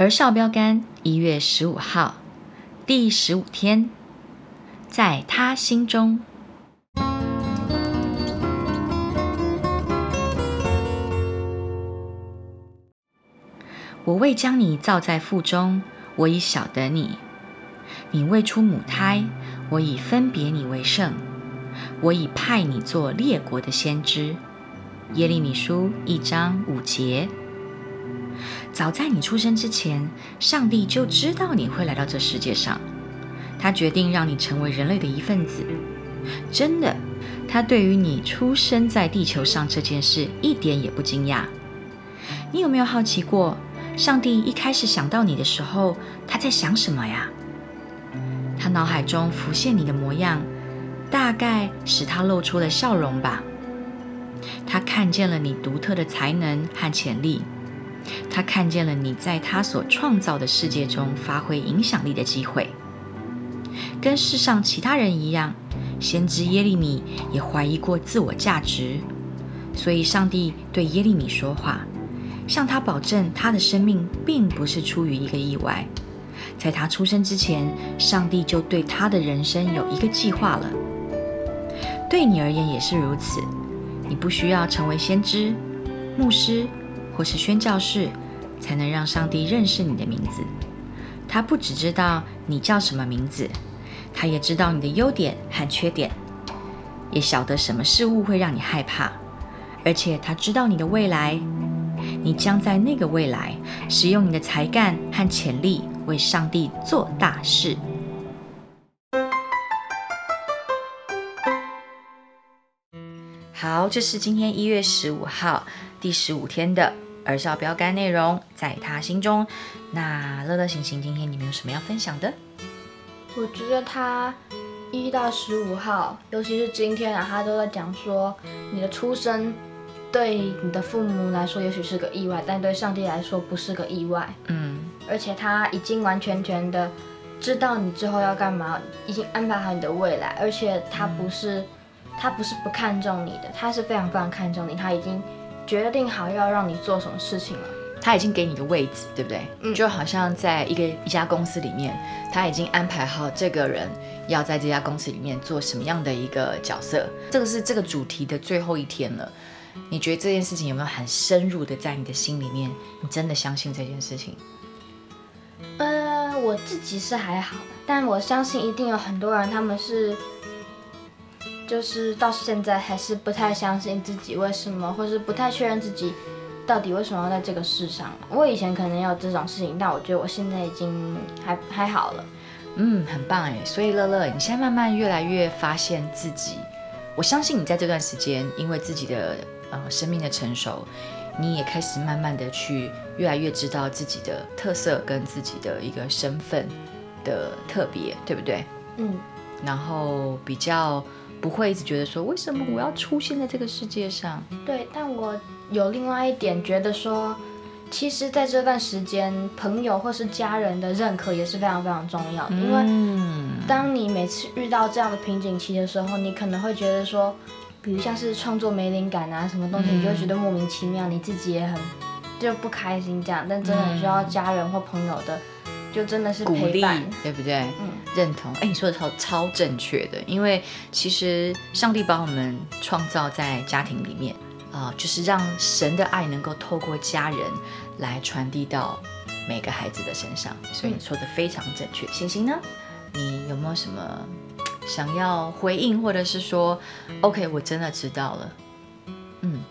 而少标杆一月十五号，第十五天，在他心中，我未将你造在腹中，我已晓得你；你未出母胎，我已分别你为圣，我已派你做列国的先知。耶利米书一章五节。早在你出生之前，上帝就知道你会来到这世界上。他决定让你成为人类的一份子。真的，他对于你出生在地球上这件事一点也不惊讶。你有没有好奇过，上帝一开始想到你的时候，他在想什么呀？他脑海中浮现你的模样，大概使他露出了笑容吧。他看见了你独特的才能和潜力。他看见了你在他所创造的世界中发挥影响力的机会，跟世上其他人一样，先知耶利米也怀疑过自我价值，所以上帝对耶利米说话，向他保证他的生命并不是出于一个意外，在他出生之前，上帝就对他的人生有一个计划了。对你而言也是如此，你不需要成为先知、牧师。或是宣教士，才能让上帝认识你的名字。他不只知道你叫什么名字，他也知道你的优点和缺点，也晓得什么事物会让你害怕。而且他知道你的未来，你将在那个未来使用你的才干和潜力，为上帝做大事。好，这是今天一月十五号第十五天的。儿少标杆内容在他心中。那乐乐行行，今天你们有什么要分享的？我觉得他一到十五号，尤其是今天啊，他都在讲说，你的出生对你的父母来说也许是个意外，但对上帝来说不是个意外。嗯，而且他已经完全全的知道你之后要干嘛，已经安排好你的未来，而且他不是他不是不看重你的，他是非常非常看重你，他已经。决定好要让你做什么事情了，他已经给你个位置，对不对？嗯，就好像在一个一家公司里面，他已经安排好这个人要在这家公司里面做什么样的一个角色。这个是这个主题的最后一天了，你觉得这件事情有没有很深入的在你的心里面？你真的相信这件事情？呃，我自己是还好，但我相信一定有很多人他们是。就是到现在还是不太相信自己为什么，或是不太确认自己到底为什么要在这个世上。我以前可能有这种事情，但我觉得我现在已经还还好了。嗯，很棒哎。所以乐乐，你现在慢慢越来越发现自己。我相信你在这段时间，因为自己的呃生命的成熟，你也开始慢慢的去越来越知道自己的特色跟自己的一个身份的特别，对不对？嗯。然后比较。不会一直觉得说为什么我要出现在这个世界上？对，但我有另外一点觉得说，其实在这段时间，朋友或是家人的认可也是非常非常重要。因为当你每次遇到这样的瓶颈期的时候，你可能会觉得说，比如像是创作没灵感啊，什么东西，你就会觉得莫名其妙，你自己也很就不开心这样。但真的很需要家人或朋友的。就真的是鼓励，对不对？嗯，认同。哎，你说的超超正确的，因为其实上帝把我们创造在家庭里面啊，就是让神的爱能够透过家人来传递到每个孩子的身上。所以你说的非常正确。星星呢，你有没有什么想要回应，或者是说，OK，我真的知道了。嗯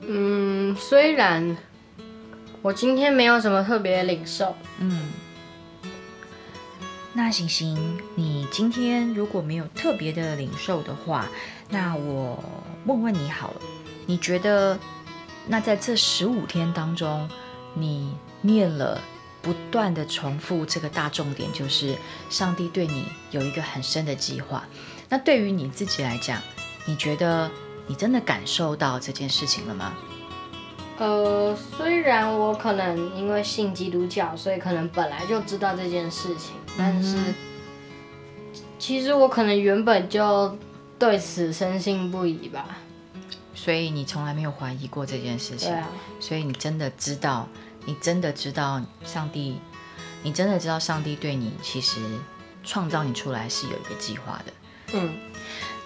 嗯，虽然。我今天没有什么特别的领受。嗯，那行行，你今天如果没有特别的领受的话，那我问问你好了，你觉得那在这十五天当中，你念了不断的重复这个大重点，就是上帝对你有一个很深的计划。那对于你自己来讲，你觉得你真的感受到这件事情了吗？呃，虽然我可能因为信基督教，所以可能本来就知道这件事情，但是其实我可能原本就对此深信不疑吧。所以你从来没有怀疑过这件事情。啊，所以你真的知道，你真的知道上帝，你真的知道上帝对你其实创造你出来是有一个计划的。嗯，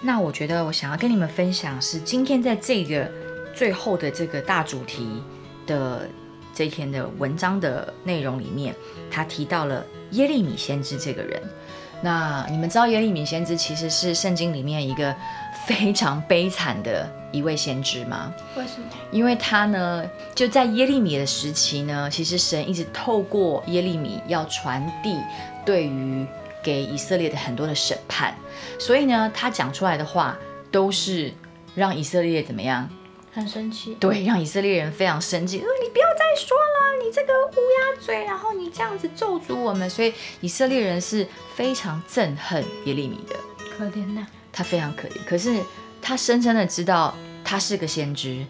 那我觉得我想要跟你们分享是今天在这个最后的这个大主题的这篇的文章的内容里面，他提到了耶利米先知这个人。那你们知道耶利米先知其实是圣经里面一个非常悲惨的一位先知吗？为什么？因为他呢，就在耶利米的时期呢，其实神一直透过耶利米要传递对于给以色列的很多的审判，所以呢，他讲出来的话都是让以色列怎么样？很生气。对，让以色列人非常生气。说，你不要再说了，你这个乌鸦嘴，然后你这样子咒诅我们，所以以色列人是非常憎恨耶利米的。可怜呐、他非常可怜，可是他深深的知道他是个先知，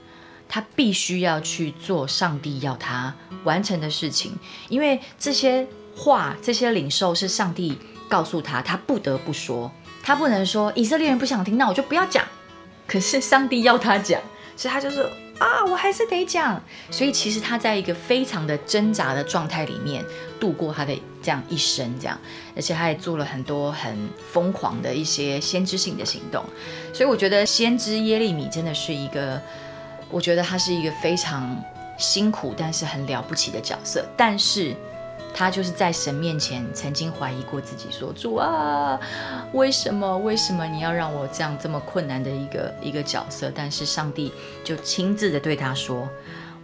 他必须要去做上帝要他完成的事情，因为这些话、这些领受是上帝告诉他，他不得不说，他不能说以色列人不想听，那我就不要讲。可是上帝要他讲，所以他就是啊，我还是得讲。所以其实他在一个非常的挣扎的状态里面度过他的这样一生，这样，而且他也做了很多很疯狂的一些先知性的行动。所以我觉得先知耶利米真的是一个，我觉得他是一个非常辛苦但是很了不起的角色，但是。他就是在神面前曾经怀疑过自己，说：“主啊，为什么？为什么你要让我这样这么困难的一个一个角色？”但是上帝就亲自的对他说：“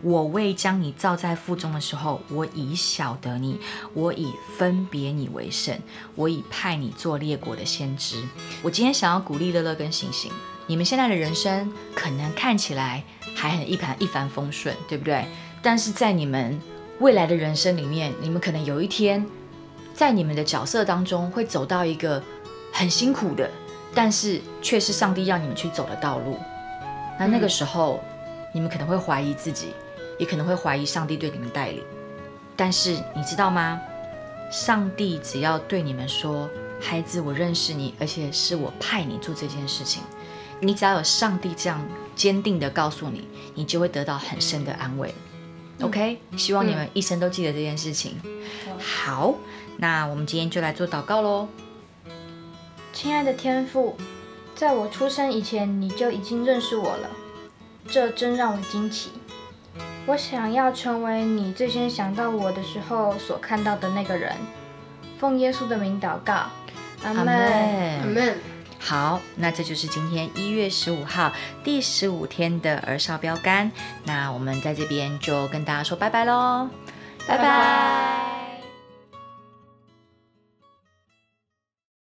我未将你造在腹中的时候，我已晓得你，我已分别你为圣，我已派你做列国的先知。”我今天想要鼓励乐乐跟星星，你们现在的人生可能看起来还很一盘一帆风顺，对不对？但是在你们未来的人生里面，你们可能有一天，在你们的角色当中会走到一个很辛苦的，但是却是上帝要你们去走的道路。那那个时候，你们可能会怀疑自己，也可能会怀疑上帝对你们带领。但是你知道吗？上帝只要对你们说：“孩子，我认识你，而且是我派你做这件事情。”你只要有上帝这样坚定的告诉你，你就会得到很深的安慰。OK，希望你们一生都记得这件事情。好，那我们今天就来做祷告喽。亲爱的天父，在我出生以前，你就已经认识我了，这真让我惊奇。我想要成为你最先想到我的时候所看到的那个人。奉耶稣的名祷告，阿门。阿门。好，那这就是今天一月十五号第十五天的儿少标杆。那我们在这边就跟大家说拜拜喽，拜拜